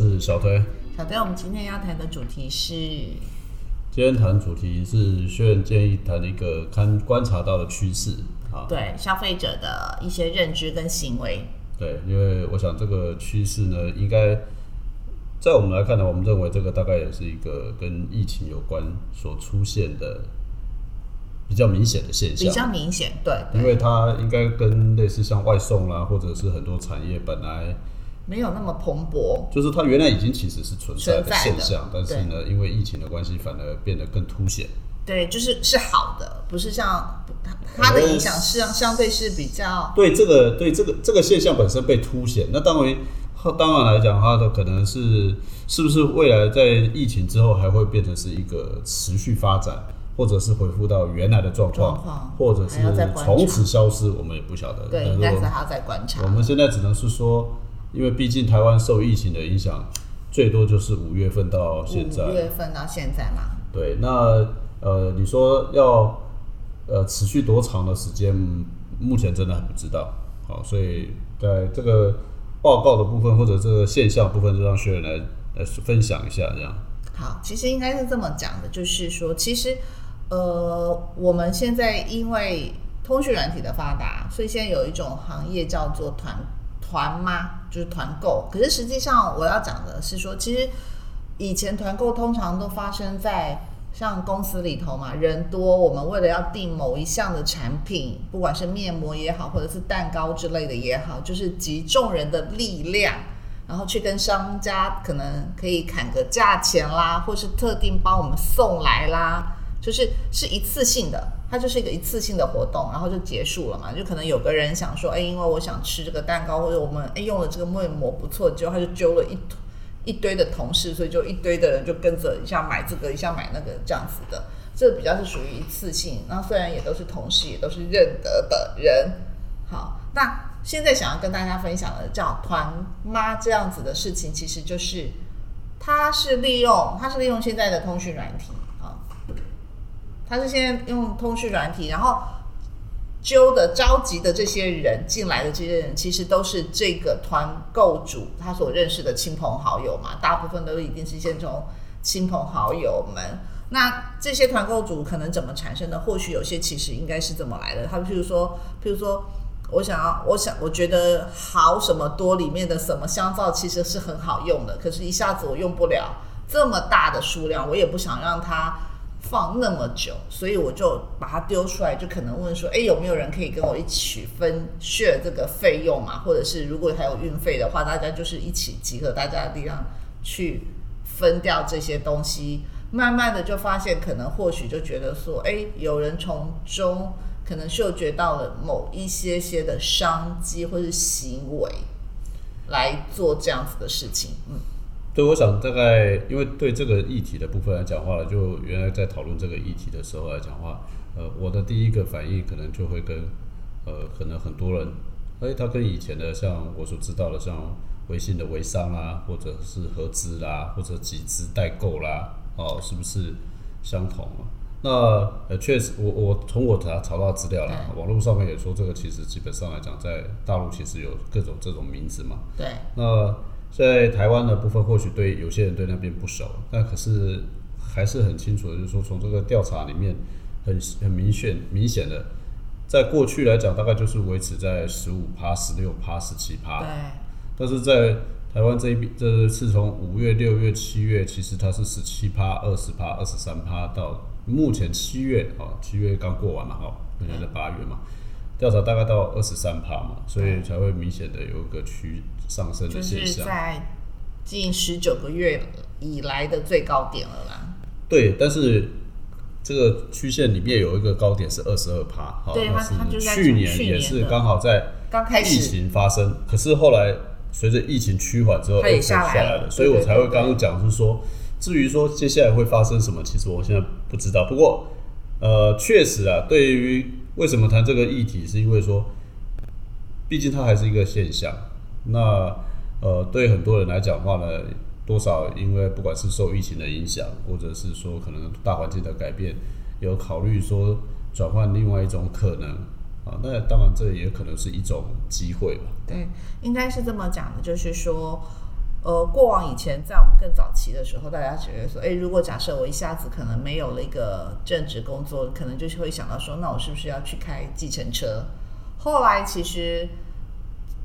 是小推。小推，我们今天要谈的主题是，今天谈主题是薛软建议谈一个看观察到的趋势啊，对消费者的一些认知跟行为。对，因为我想这个趋势呢，应该在我们来看呢，我们认为这个大概也是一个跟疫情有关所出现的比较明显的现象。比较明显，对，因为它应该跟类似像外送啦，或者是很多产业本来没有那么蓬勃，就是它原来已经其实是存在的现象，但是呢，因为疫情的关系，反而变得更凸显。对，就是是好的，不是像它它的影响是相对是比较对这个对这个这个现象本身被凸显，那当然当然来讲，它的可能是是不是未来在疫情之后还会变成是一个持续发展，或者是恢复到原来的状况，或者是从此消失，我们也不晓得。对，但是还要再观察我。们现在只能是说，因为毕竟台湾受疫情的影响，最多就是五月份到现在。五月份到现在嘛，对，那呃，你说要呃持续多长的时间，目前真的还不知道。好，所以在这个报告的部分或者这个现象部分，就让学员来来分享一下，这样。好，其实应该是这么讲的，就是说，其实呃，我们现在因为通讯软体的发达，所以现在有一种行业叫做团团妈，就是团购。可是实际上我要讲的是说，其实以前团购通常都发生在像公司里头嘛，人多，我们为了要订某一项的产品，不管是面膜也好，或者是蛋糕之类的也好，就是集众人的力量。然后去跟商家可能可以砍个价钱啦，或是特定帮我们送来啦，就是是一次性的，它就是一个一次性的活动，然后就结束了嘛。就可能有个人想说，哎，因为我想吃这个蛋糕，或者我们哎用了这个面膜不错，结果他就揪了一一堆的同事，所以就一堆的人就跟着一下买这个，一下买那个这样子的。这比较是属于一次性，然后虽然也都是同事，也都是认得的人。好，那现在想要跟大家分享的叫团妈这样子的事情，其实就是它是利用它是利用现在的通讯软体他，是现在用通讯软体，然后揪的召集的这些人进来的这些人，其实都是这个团购主他所认识的亲朋好友嘛，大部分都一定是先从亲朋好友们。那这些团购主可能怎么产生的？或许有些其实应该是这么来的。他譬如说，譬如说。我想要，我想，我觉得好什么多里面的什么香皂其实是很好用的，可是一下子我用不了这么大的数量，我也不想让它放那么久，所以我就把它丢出来，就可能问说，哎，有没有人可以跟我一起分 share 这个费用嘛？或者是如果还有运费的话，大家就是一起集合大家的力量去分掉这些东西，慢慢的就发现，可能或许就觉得说，哎，有人从中。可能嗅觉到了某一些些的商机或是行为，来做这样子的事情。嗯，对，我想大概因为对这个议题的部分来讲话，就原来在讨论这个议题的时候来讲话，呃，我的第一个反应可能就会跟呃，可能很多人，哎，他跟以前的像我所知道的，像微信的微商啊，或者是合资啦，或者集资代购啦，哦，是不是相同啊？那呃，确实，我我从我查查到资料啦，网络上面也说这个其实基本上来讲，在大陆其实有各种这种名字嘛。对。那在台湾的部分，或许对有些人对那边不熟，但可是还是很清楚的，就是说从这个调查里面很很明显明显的，在过去来讲，大概就是维持在十五趴、十六趴、十七趴。对。但是在台湾这一边，这是从五月、六月、七月，其实它是十七趴、二十趴、二十三趴到。目前七月啊，七月刚过完了哈，目前在八月嘛，调查大概到二十三趴嘛，所以才会明显的有一个趋上升的现象。就是在近十九个月以来的最高点了啦。对，但是这个曲线里面有一个高点是二十二趴，好，它是去年也是刚好在刚开始疫情发生，可是后来随着疫情趋缓之后，它也下来了，所以我才会刚刚讲是说。至于说接下来会发生什么，其实我现在不知道。不过，呃，确实啊，对于为什么谈这个议题，是因为说，毕竟它还是一个现象。那呃，对很多人来讲话呢，多少因为不管是受疫情的影响，或者是说可能大环境的改变，有考虑说转换另外一种可能啊，那当然这也可能是一种机会吧。对，应该是这么讲的，就是说，呃，过往以前在我们更早期的时候，大家觉得说，哎，如果假设我一下子可能没有了一个正职工作，可能就是会想到说，那我是不是要去开计程车？后来其实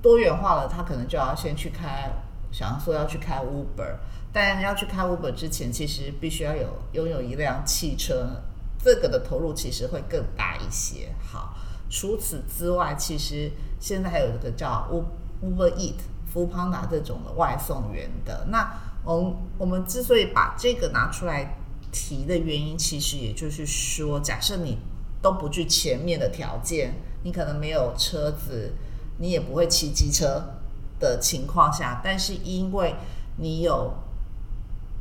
多元化了，他可能就要先去开，想说要去开 Uber，但要去开 Uber 之前，其实必须要有拥有一辆汽车，这个的投入其实会更大一些。好。除此之外，其实现在还有一个叫 Uber Eat、Foodpanda 这种的外送员的。那我我们之所以把这个拿出来提的原因，其实也就是说，假设你都不具前面的条件，你可能没有车子，你也不会骑机车的情况下，但是因为你有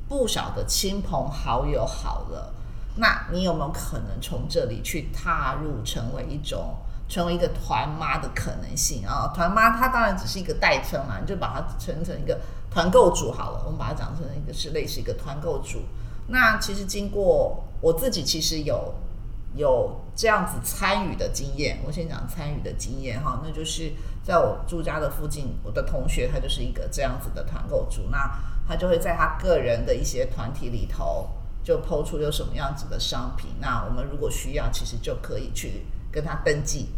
不少的亲朋好友好了。那你有没有可能从这里去踏入成为一种成为一个团妈的可能性啊？团妈它当然只是一个代称嘛，你就把它称成一个团购主好了。我们把它讲成一个是类似一个团购主。那其实经过我自己其实有有这样子参与的经验，我先讲参与的经验哈，那就是在我住家的附近，我的同学他就是一个这样子的团购主，那他就会在他个人的一些团体里头。就抛出有什么样子的商品，那我们如果需要，其实就可以去跟他登记。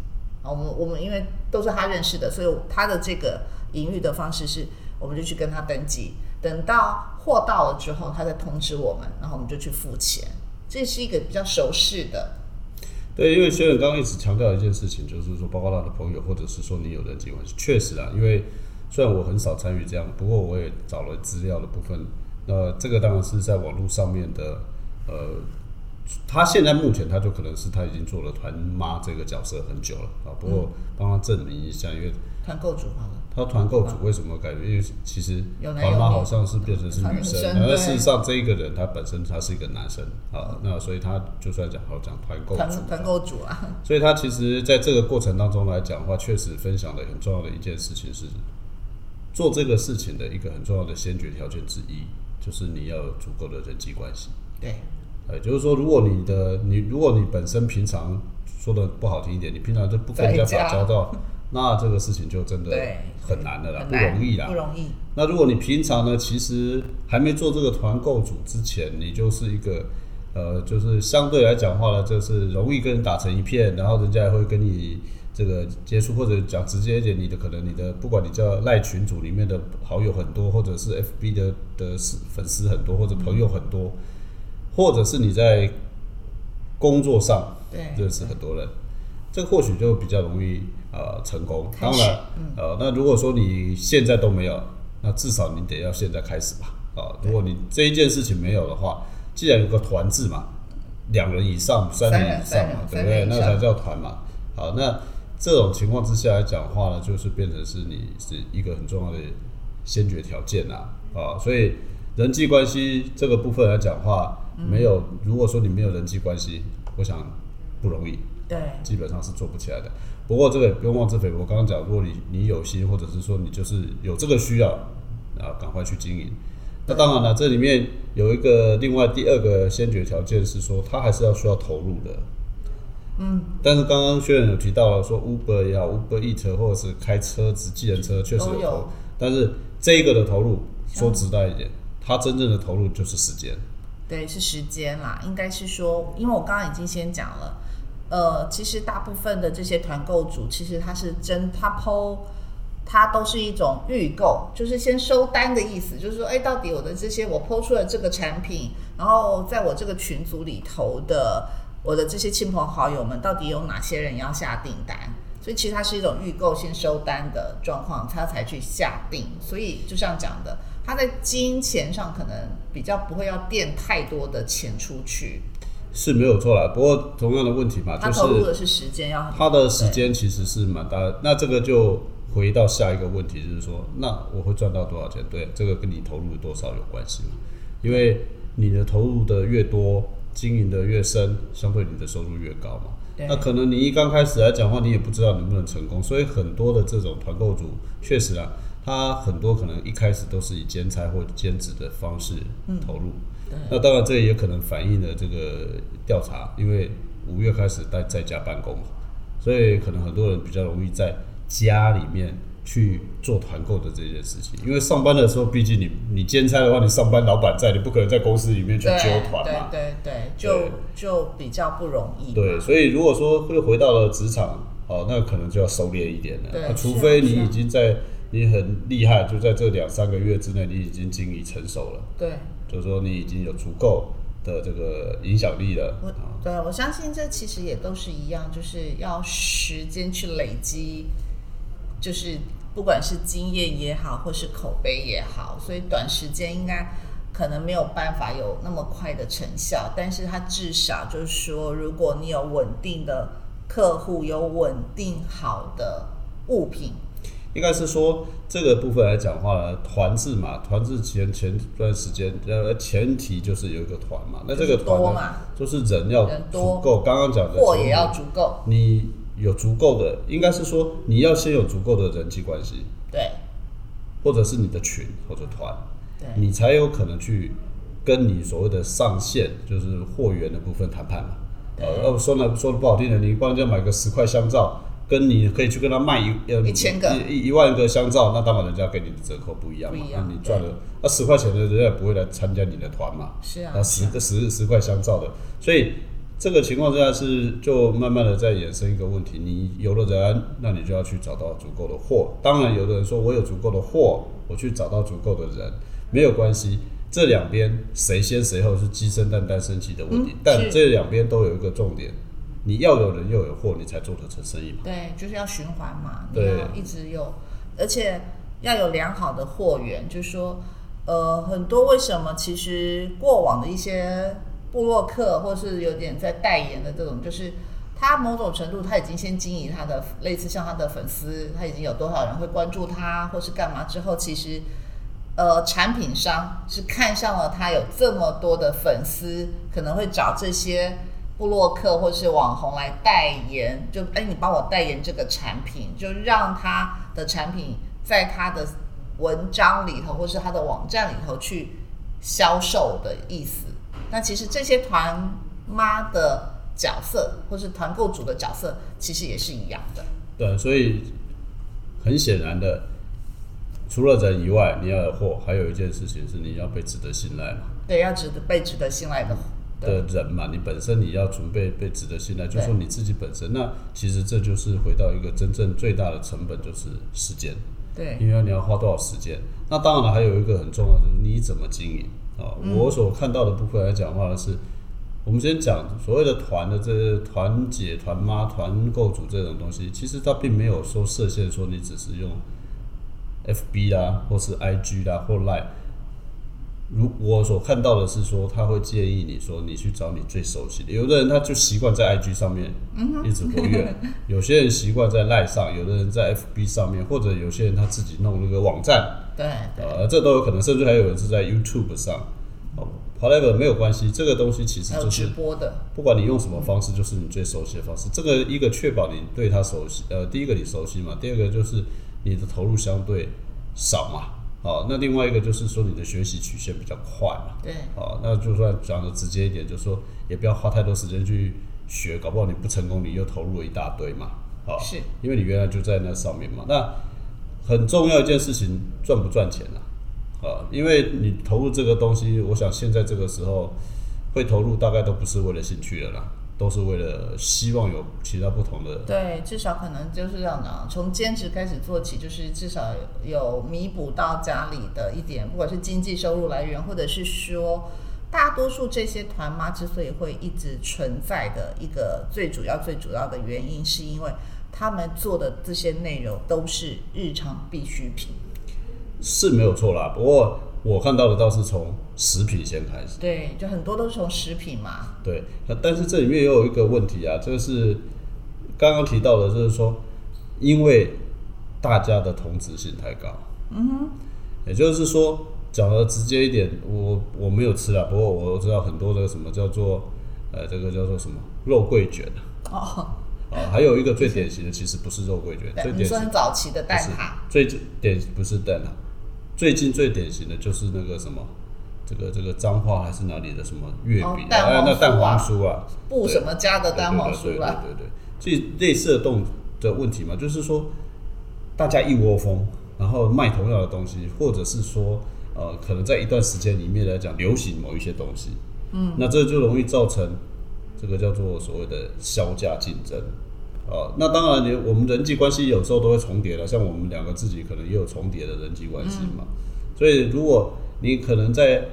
啊，我们我们因为都是他认识的，所以他的这个营运的方式是，我们就去跟他登记。等到货到了之后，他再通知我们，然后我们就去付钱。这是一个比较熟识的。对，因为学远刚刚一直强调一件事情，就是说，包括他的朋友，或者是说你有人际关系，确实啊，因为虽然我很少参与这样，不过我也找了资料的部分。那这个当然是在网络上面的，呃，他现在目前他就可能是他已经做了团妈这个角色很久了啊。不过帮他证明一下，因为团购主好了。他团购组为什么改变？因为其实团妈好像是变成是女生，而事实上这一个人他本身他是一个男生啊。那所以他就算讲好讲团购主，团购组啊。所以他其实在这个过程当中来讲的话，确实分享的很重要的一件事情是，做这个事情的一个很重要的先决条件之一。就是你要有足够的人际关系，对，呃，就是说，如果你的你，如果你本身平常说的不好听一点，你平常就不跟人家打交道，那这个事情就真的很难的啦，不容易啦，不容易。那如果你平常呢，其实还没做这个团购组之前，你就是一个，呃，就是相对来讲话呢，就是容易跟人打成一片，然后人家也会跟你。这个接触或者讲直接一点，你的可能你的不管你叫赖群组里面的好友很多，或者是 FB 的的粉丝很多，或者朋友很多，或者是你在工作上认识很多人，这个或许就比较容易呃成功。当然，呃，那如果说你现在都没有，那至少你得要现在开始吧。啊，如果你这一件事情没有的话，既然有个团字嘛，两人以上、三人以上嘛，对不对？那才叫团嘛。好，那。这种情况之下来讲话呢，就是变成是你是一个很重要的先决条件呐啊，所以人际关系这个部分来讲话，没有如果说你没有人际关系，我想不容易，对，基本上是做不起来的。不过这个不用妄自菲薄，我刚刚讲，如果你你有心，或者是说你就是有这个需要啊，赶快去经营。那当然了，这里面有一个另外第二个先决条件是说，它还是要需要投入的。嗯，但是刚刚薛远有提到了说，Uber 也好，Uber Eat 或者是开车子、计程车确实有投，但是这一个的投入说直白一点，它真正的投入就是时间。对，是时间啦，应该是说，因为我刚刚已经先讲了，呃，其实大部分的这些团购主，其实他是真他抛，他都是一种预购，就是先收单的意思，就是说，哎，到底我的这些我抛出了这个产品，然后在我这个群组里头的。我的这些亲朋好友们到底有哪些人要下订单？所以其实它是一种预购先收单的状况，他才去下定。所以就像讲的，他在金钱上可能比较不会要垫太多的钱出去，是没有错啦。不过同样的问题嘛，他投入的是时间，要他的时间其实是蛮大。那这个就回到下一个问题，就是说，那我会赚到多少钱？对，这个跟你投入多少有关系嘛？因为你的投入的越多。经营的越深，相对你的收入越高嘛。那可能你一刚开始来讲话，你也不知道能不能成功，所以很多的这种团购组，确实啊，他很多可能一开始都是以兼差或兼职的方式投入。那当然这也可能反映了这个调查，因为五月开始在在家办公嘛，所以可能很多人比较容易在家里面去做团购的这件事情。因为上班的时候，毕竟你你兼差的话，你上班老板在，你不可能在公司里面去揪团嘛。对对对，就就比较不容易。对，所以如果说会回到了职场，哦，那可能就要收敛一点了。对那除非你已经在你很厉害，就在这两三个月之内，你已经经营成熟了，对，就是说你已经有足够的这个影响力了。我啊对我相信这其实也都是一样，就是要时间去累积，就是不管是经验也好，或是口碑也好，所以短时间应该可能没有办法有那么快的成效，但是它至少就是说，如果你有稳定的客户，有稳定好的物品，应该是说这个部分来讲话呢，团制嘛，团制前前段时间呃前提就是有一个团嘛，那这个团就是人要足够，刚刚讲的货也要足够，你有足够的，应该是说你要先有足够的人际关系，对。或者是你的群或者团，对。你才有可能去跟你所谓的上线，就是货源的部分谈判嘛。呃，要说呢说的不好听的，你帮人家买个十块香皂，跟你可以去跟他卖一呃一千个一一一万个香皂，那当然人家给你的折扣不一样嘛。样那你赚了那十块钱的，人家也不会来参加你的团嘛。是啊那十个十十块香皂的，所以这个情况之下是就慢慢的在衍生一个问题，你有了人，那你就要去找到足够的货。当然，有的人说我有足够的货，我去找到足够的人，没有关系。这两边谁先谁后是鸡生蛋蛋生鸡的问题，嗯但这两边都有一个重点，你要有人又有货，你才做得成生意嘛。对，就是要循环嘛，你对要一直有，而且要有良好的货源。就是说，呃，很多为什么其实过往的一些布洛克，或是有点在代言的这种，就是他某种程度他已经先经营他的类似像他的粉丝，他已经有多少人会关注他，或是干嘛之后，其实。呃，产品商是看上了他有这么多的粉丝，可能会找这些部落客或是网红来代言，就哎，你帮我代言这个产品，就让他的产品在他的文章里头或是他的网站里头去销售的意思。那其实这些团妈的角色或是团购主的角色，其实也是一样的。对，所以很显然的，除了人以外，你要有货，还有一件事情是你要被值得信赖嘛。对，要值得被值得信赖的。对的人嘛，你本身你要准备被值得信赖，就说你自己本身。那其实这就是回到一个真正最大的成本，就是时间，对因为你要花多少时间。那当然了，还有一个很重要的就是你怎么经营啊。我所看到的部分来讲的话呢，是我们先讲所谓的团的这些团姐、团妈、团购组这种东西，其实它并没有说设限说你只是用 FB 啦，或是 IG 啦，或 Line。如我所看到的是说，他会建议你说，你去找你最熟悉的。有的人他就习惯在 IG 上面一直活跃，有些人习惯在 Line 上，有的人在 FB 上面，或者有些人他自己弄了个网站，对对呃，这都有可能，甚至还有人是在 YouTube 上。哦，however 没有关系，这个东西其实就是直就是播的，不管你用什么方式，就是你最熟悉的方式。这个一个确保你对它熟悉，呃，第一个你熟悉嘛，第二个就是你的投入相对少嘛。好，那另外一个就是说你的学习曲线比较快嘛。对哦，那就算讲的直接一点，就是说也不要花太多时间去学，搞不好你不成功，你又投入了一大堆嘛。好，是因为你原来就在那上面嘛。那很重要一件事情，赚不赚钱啊？啊，因为你投入这个东西，我想现在这个时候会投入，大概都不是为了兴趣了啦，都是为了希望有其他不同的。对，至少可能就是这样的，从兼职开始做起，就是至少有弥补到家里的一点，不管是经济收入来源，或者是说，大多数这些团妈之所以会一直存在的一个最主要、最主要的原因，是因为他们做的这些内容都是日常必需品。是没有错啦，不过我看到的倒是从食品先开始。对，就很多都是从食品嘛，对，那但是这里面也有一个问题啊，这个是刚刚提到的，就是说，因为大家的同质性太高，嗯哼，也就是说，讲的直接一点，我我没有吃啊，不过我知道很多的什么叫做，呃，这个叫做什么肉桂卷哦，啊，还有一个最典型的其实不是肉桂卷，对最，典很早期的蛋挞，最典不是蛋挞，最近最典型的就是那个什么。这个这个彰化还是哪里的什么月饼、哦蛋黄哎那蛋黄酥酥啊，不什么家的蛋黄酥啊，对对对对对对这类似的动的问题嘛，就是说大家一窝蜂，然后卖同样的东西，或者是说呃，可能在一段时间里面来讲流行某一些东西，嗯，那这就容易造成这个叫做所谓的销价竞争。啊，那当然，你我们人际关系有时候都会重叠的，像我们两个自己可能也有重叠的人际关系嘛。所以，如果你可能在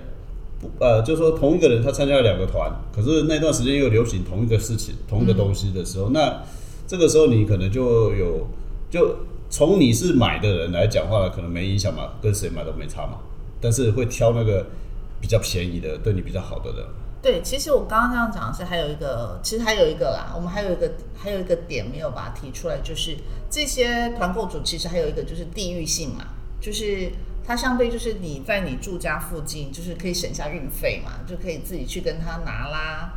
不呃，就是说同一个人他参加了两个团，可是那段时间又流行同一个事情、同一个东西的时候，那这个时候你可能就有就从你是买的人来讲话，可能没影响嘛，跟谁买都没差嘛。但是会挑那个比较便宜的、对你比较好的人。对，其实我刚刚这样讲的是还有一个，其实还有一个啦，我们还有一个还有一个点没有把它提出来，就是这些团购组其实还有一个就是地域性嘛，就是它相对就是你在你住家附近，就是可以省下运费嘛，就可以自己去跟他拿啦。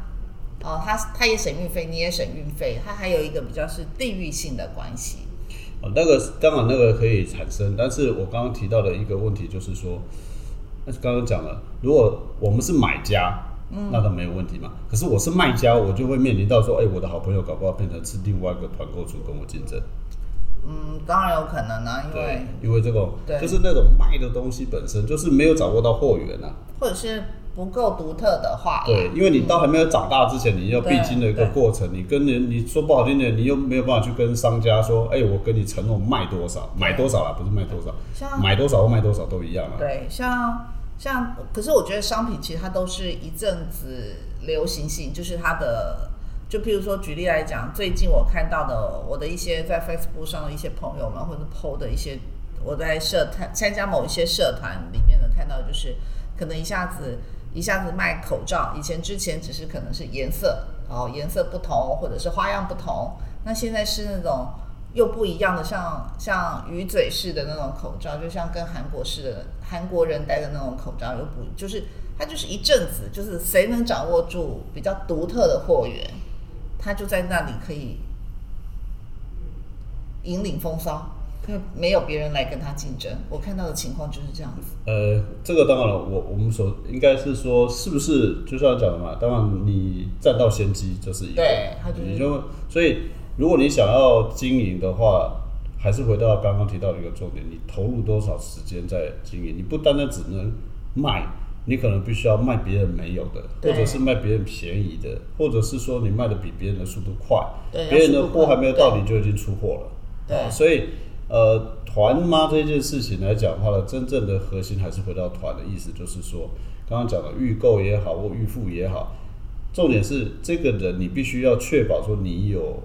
哦，他他也省运费，你也省运费，它还有一个比较是地域性的关系。哦，那个当然那个可以产生，但是我刚刚提到的一个问题就是说，那刚刚讲了，如果我们是买家。那倒没有问题嘛。可是我是卖家，我就会面临到说，哎，我的好朋友搞不好变成是另外一个团购组跟我竞争。嗯，当然有可能啊，因为因为这个就是那种卖的东西本身就是没有掌握到货源啊，或者是不够独特的话。对，因为你到还没有长大之前，你要必经的一个过程。你跟人你说不好听点，你又没有办法去跟商家说，哎，我跟你承诺卖多少，买多少啊，不是卖多少，买多少或卖多少都一样啊。对，像。像，可是我觉得商品其实它都是一阵子流行性，就是它的，就譬如说举例来讲，最近我看到的我的一些在 Facebook 上的一些朋友们，或者 PO 的一些我在社团参加某一些社团里面的看到，就是可能一下子一下子卖口罩，以前之前只是可能是颜色，然后颜色不同或者是花样不同，那现在是那种。又不一样的，像像鱼嘴式的那种口罩，就像跟韩国式的韩国人戴的那种口罩又不，就是它就是一阵子，就是谁能掌握住比较独特的货源，他就在那里可以引领风骚，因为没有别人来跟他竞争。我看到的情况就是这样子。呃，这个当然了，我我们所应该是说，是不是就像讲的嘛？当然你占到先机就是一个，对，你就所以。如果你想要经营的话，还是回到刚刚提到的一个重点，你投入多少时间在经营？你不单单只能卖，你可能必须要卖别人没有的，或者是卖别人便宜的，或者是说你卖的比别人的速度快，别人的货还没有到，你就已经出货了。对，所以呃，团妈这件事情来讲的话呢，真正的核心还是回到团的意思，就是说刚刚讲的预购也好，或预付也好，重点是这个人你必须要确保说你有。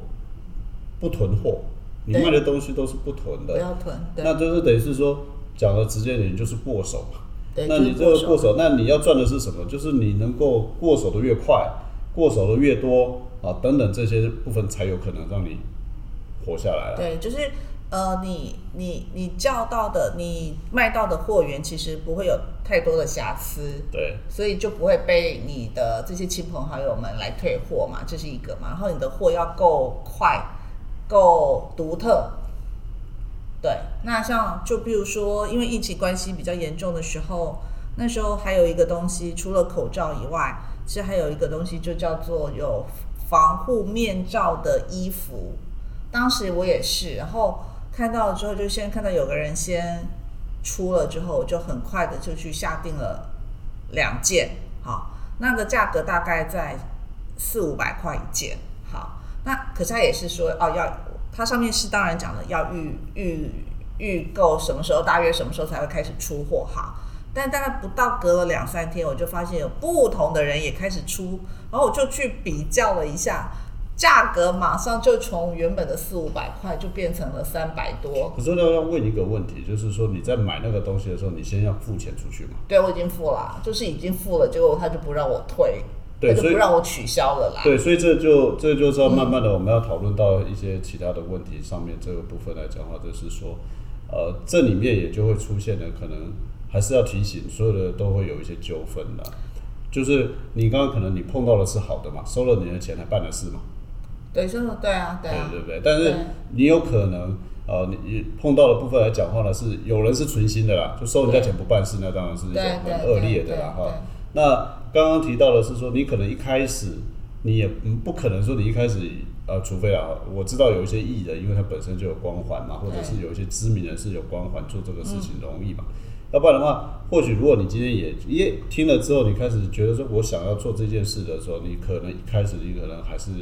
不囤货，你卖的东西都是不囤的，不要囤。那就是等于是说，讲的直接点就是过手嘛。那你这个过手，那你要赚的是什么？就是你能够过手的越快，过手的越多啊，等等这些部分才有可能让你活下来。对，就是呃，你你你叫到的，你卖到的货源其实不会有太多的瑕疵。对，所以就不会被你的这些亲朋好友们来退货嘛，这是一个嘛。然后你的货要够快。够独特，对。那像就比如说，因为疫情关系比较严重的时候，那时候还有一个东西，除了口罩以外，其实还有一个东西，就叫做有防护面罩的衣服。当时我也是，然后看到了之后，就先看到有个人先出了之后，我就很快的就去下定了两件。好，那个价格大概在四五百块一件。好。那可是他也是说哦，要它上面是当然讲了要预预预购什么时候，大约什么时候才会开始出货哈。但大概不到隔了两三天，我就发现有不同的人也开始出，然后我就去比较了一下，价格马上就从原本的四五百块就变成了三百多。可是要要问一个问题，就是说你在买那个东西的时候，你先要付钱出去吗？对，我已经付了，就是已经付了，结果他就不让我退。对，所以不让我取消了啦。对，所以这就这就是要慢慢的，我们要讨论到一些其他的问题上面这个部分来讲的话，就是说，呃，这里面也就会出现的可能还是要提醒，所有的都会有一些纠纷的。就是你刚刚可能你碰到的是好的嘛，收了你的钱还办的事嘛。对，收了，对啊，对啊，对不对？但是你有可能呃，你碰到的部分来讲话呢，是有人是存心的啦，就收人家钱不办事，那当然是一种很恶劣的啦，哈。那刚刚提到的是说，你可能一开始你也不可能说你一开始呃，除非啊，我知道有一些艺人，因为他本身就有光环嘛，或者是有一些知名人士有光环，做这个事情容易嘛。要不然的话，或许如果你今天也也听了之后，你开始觉得说我想要做这件事的时候，你可能一开始你可能还是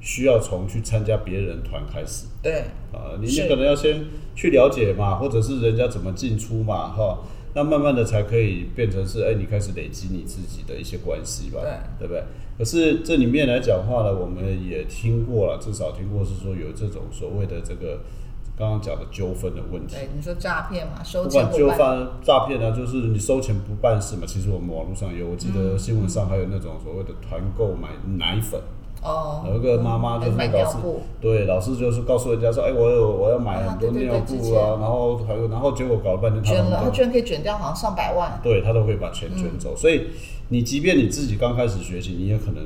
需要从去参加别人团开始。对，啊，你你可能要先去了解嘛，或者是人家怎么进出嘛，哈，那慢慢的才可以变成是，哎，你开始累积你自己的一些关系吧，对对不对？可是这里面来讲话呢，我们也听过了，至少听过是说有这种所谓的这个刚刚讲的纠纷的问题。对，你说诈骗嘛，收钱不办，纠纷、诈骗呢，就是你收钱不办事嘛。其实我们网络上有，我记嗯得新闻上还有那种所谓的团购买奶粉，哦，有一个妈妈就是买老师尿布，对，老师就是告诉人家说，哎，我有我要买啊很多尿布啊，然后还有，然后结果搞了半天他捐了，他居然可以卷掉好像上百万，对他都会把钱卷走，所以你即便你自己刚开始学习，你也可能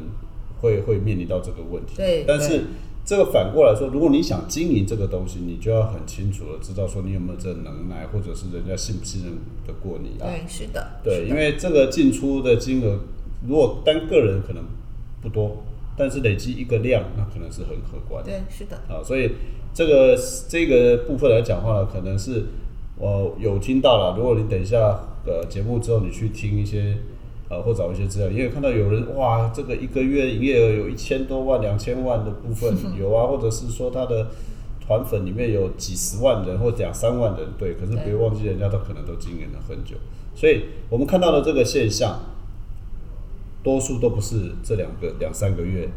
会会面临到这个问题。对对但是这个反过来说，如果你想经营这个东西，你就要很清楚的知道说你有没有这个能耐，或者是人家信不信任得过你啊？对，是的，对，因为这个进出的金额，如果单个人可能不多，但是累积一个量，那可能是很可观的。对，是的，啊，所以这个这个部分来讲话呢，可能是我有听到了。如果你等一下呃节目之后，你去听一些呃或找一些资料，也有看到有人哇，这个一个月营业额有一千多万、两千万的部分 有啊，或者是说他的团粉里面有几十万人或两三万人，对，可是别忘记人家都可能都经营了很久，所以我们看到的这个现象，多数都不是这两个两三个月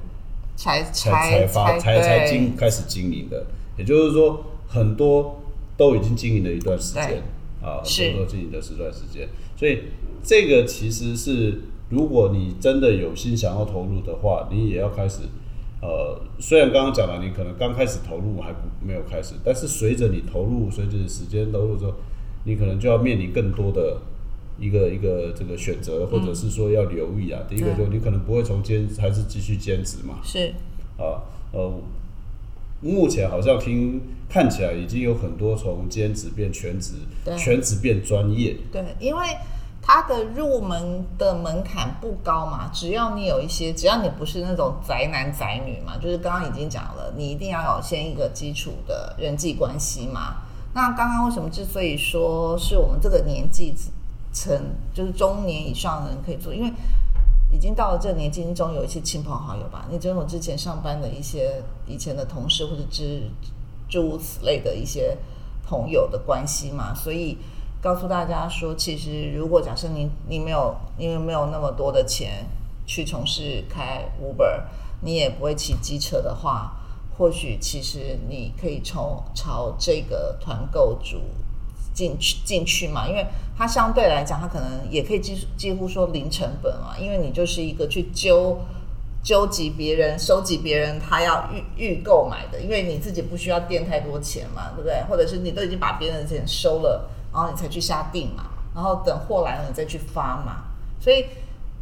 才才才发才才经开始经营的，也就是说，很多都已经经营了一段时间啊，是。很多都经营了一段时间，所以这个其实是，如果你真的有心想要投入的话，你也要开始。呃，虽然刚刚讲了，你可能刚开始投入还不没有开始，但是随着你投入，随着时间投入之后，你可能就要面临更多的一个一个这个选择，或者是说要留意啊。第一个就你可能不会从兼还是继续兼职嘛，是。啊，呃，目前好像听看起来已经有很多从兼职变全职，全职变专业，对，因为它的入门的门槛不高嘛，只要你有一些，只要你不是那种宅男宅女嘛，就是刚刚已经讲了，你一定要有先一个基础的人际关系嘛。那刚刚为什么之所以说是我们这个年纪层，就是中年以上的人可以做，因为已经到了这年纪，中有一些亲朋好友吧，你这种之前上班的一些以前的同事或者之诸如此类的一些朋友的关系嘛，所以告诉大家说，其实如果假设你你没有因为没有那么多的钱去从事开 Uber，你也不会骑机车的话，或许其实你可以从朝这个团购组进去进去嘛，因为它相对来讲，它可能也可以几几乎说零成本嘛，因为你就是一个去揪纠集别人、收集别人他要预预购买的，因为你自己不需要垫太多钱嘛，对不对？或者是你都已经把别人的钱收了，然后你才去下定嘛，然后等货来了你再去发嘛，所以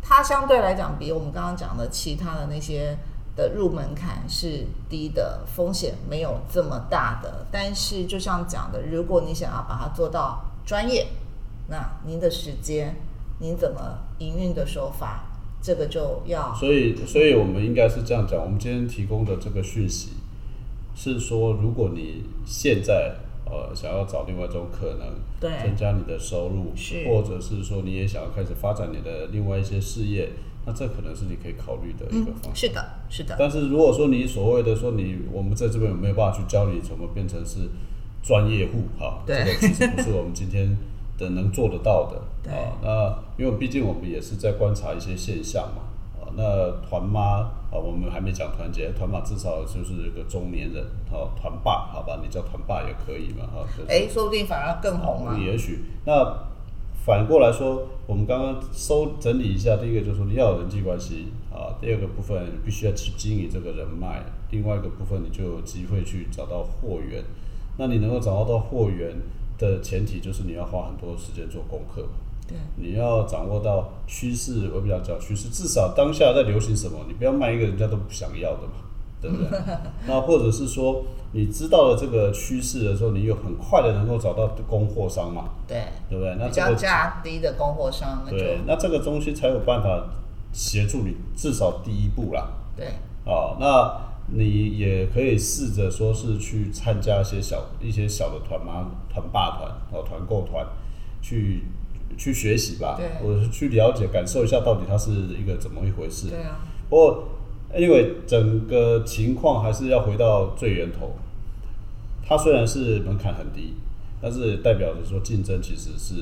它相对来讲比我们刚刚讲的其他的那些的入门槛是低的，风险没有这么大的。但是就像讲的，如果你想要把它做到专业，那您的时间、您怎么营运的手法，这个就要所以，所以我们应该是这样讲，我们今天提供的这个讯息是说，如果你现在呃想要找另外一种可能，对增加你的收入，是或者是说你也想要开始发展你的另外一些事业，那这可能是你可以考虑的一个方向。是的，是的，但是如果说你所谓的说你，我们在这边有没有办法去教你怎么变成是专业户？哈，对这个其实不是我们今天的能做得到的。对啊，那因为毕竟我们也是在观察一些现象嘛。啊，那团妈啊，我们还没讲团结，团妈至少就是一个中年人，啊，团爸，好吧，你叫团爸也可以嘛，哈、就是哎，说不定反而更红啊。也许那反过来说，我们刚刚收整理一下，第一个就是说你要有人际关系啊，第二个部分你必须要去经营这个人脉，另外一个部分你就有机会去找到货源。那你能够找到到货源的前提就是你要花很多时间做功课。对，你要掌握到趋势，我比较讲趋势，至少当下在流行什么，你不要卖一个人家都不想要的嘛，对不对？那或者是说，你知道了这个趋势的时候，你有很快的能够找到供货商嘛，对，对不对？那比价低的供货商，对，那这个东西才有办法协助你至少第一步啦。对哦，那你也可以试着说是去参加一些小一些小的团嘛，团霸团哦，团购团，去去学习吧，对或者是去了解、感受一下到底它是一个怎么一回事。对啊，不过，因为整个情况还是要回到最源头。它虽然是门槛很低，但是代表着说竞争其实是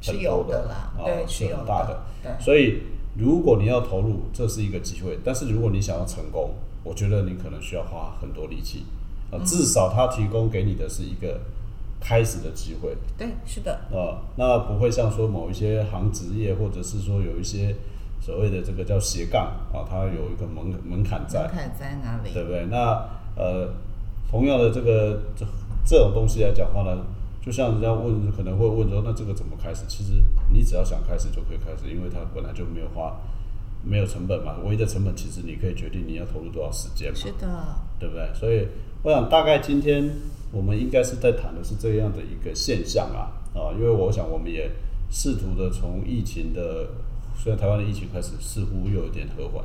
是有的啦啊对是很大的。对所以如果你要投入，这是一个机会；但是如果你想要成功，我觉得你可能需要花很多力气啊。嗯至少它提供给你的是一个开始的机会。对，是的，啊，那不会像说某一些行职业，或者是说有一些所谓的这个叫斜杠啊，它有一个门门槛在门，槛在哪里？对不对？那呃，同样的这个这这种东西来讲话呢，就像人家问，可能会问说，那这个怎么开始？其实你只要想开始就可以开始，因为它本来就没有花没有成本嘛，唯一的成本其实你可以决定你要投入多少时间嘛。是的，对不对？所以我想大概今天我们应该是在谈的是这样的一个现象啊啊，因为我想我们也试图的从疫情的，虽然台湾的疫情开始似乎又有点和缓，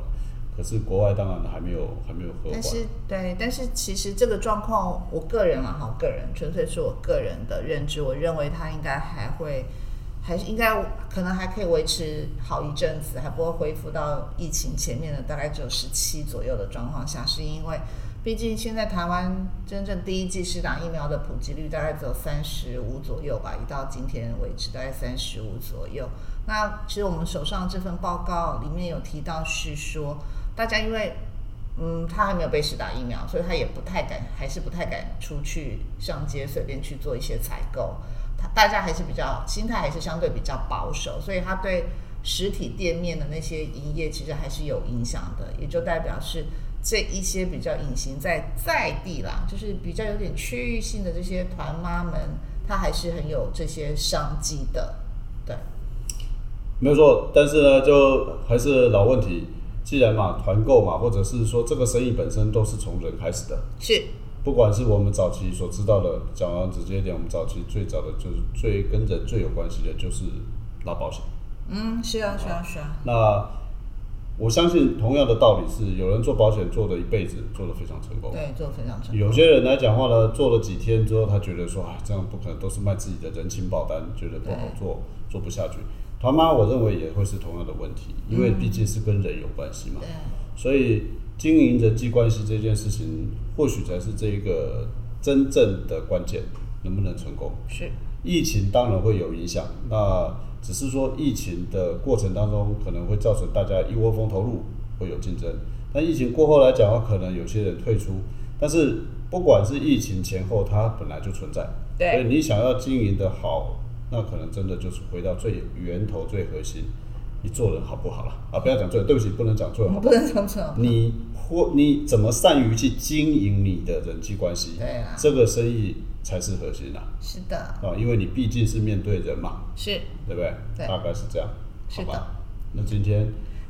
可是国外当然还没有还没有和缓但。是对，但是其实这个状况，我个人啊，哈，我个人纯粹是我个人的认知，我认为它应该还会，还是应该可能还可以维持好一阵子，还不会恢复到疫情前面的大概只有十七左右的状况下，是因为毕竟现在台湾真正第一剂施打疫苗的普及率大概只有三十五左右吧，一到今天为止大概三十五左右。那其实我们手上这份报告里面有提到是说，大家因为嗯，他还没有被施打疫苗，所以他也不太敢，还是不太敢出去上街随便去做一些采购。他大家还是比较心态还是相对比较保守，所以他对实体店面的那些营业其实还是有影响的，也就代表是这一些比较隐形在在地啦，就是比较有点区域性的这些团妈们，他还是很有这些商机的，没有错，但是呢，就还是老问题，既然嘛团购嘛，或者是说这个生意本身都是从人开始的，是，不管是我们早期所知道的，讲完直接一点，我们早期最早的就是最跟人最有关系的就是拉保险。嗯，是啊，是啊，是啊，那我相信同样的道理是，有人做保险做了一辈子，做得非常成功。对，做得非常成功。有些人来讲话呢，做了几天之后，他觉得说，哎，这样不可能，都是卖自己的人情保单，觉得不好做，做不下去。团妈，我认为也会是同样的问题，因为毕竟是跟人有关系嘛。对，所以经营人际关系这件事情，或许才是这一个真正的关键，能不能成功？是，疫情当然会有影响，那只是说疫情的过程当中可能会造成大家一窝蜂投入，会有竞争。但疫情过后来讲的话，可能有些人退出，但是不管是疫情前后，它本来就存在。对所以你想要经营的好，那可能真的就是回到最源头、最核心，你做人好不好了啊？不要讲做人，对不起，不能讲做人好不好。不能这么说。你或你怎么善于去经营你的人际关系？对啊这个生意才是核心啊！是的，啊，因为你毕竟是面对人嘛，是。对不对？对大概是这样，好吧？那今天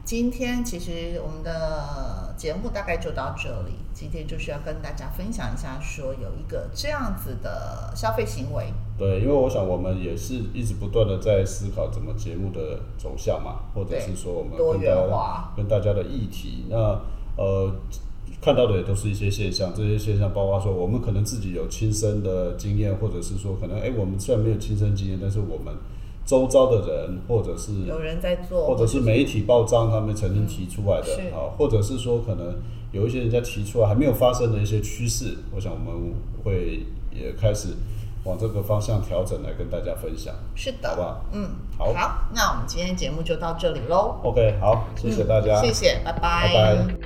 今天其实我们的节目大概就到这里。今天就是要跟大家分享一下，说有一个这样子的消费行为，对，因为我想我们也是一直不断的在思考怎么节目的走向嘛，或者是说我们多元跟大家化跟大家的议题，那呃看到的也都是一些现象，这些现象包括说我们可能自己有亲身的经验，或者是说可能哎我们虽然没有亲身经验，但是我们周遭的人或者是有人在做，或者是媒体报章他们曾经提出来的啊，或者是说可能有一些人家提出来还没有发生的一些趋势，我想我们会也开始往这个方向调整来跟大家分享。是的，好不好？嗯，好。那我们今天节目就到这里喽。OK，好，谢谢大家，嗯谢谢，拜。拜拜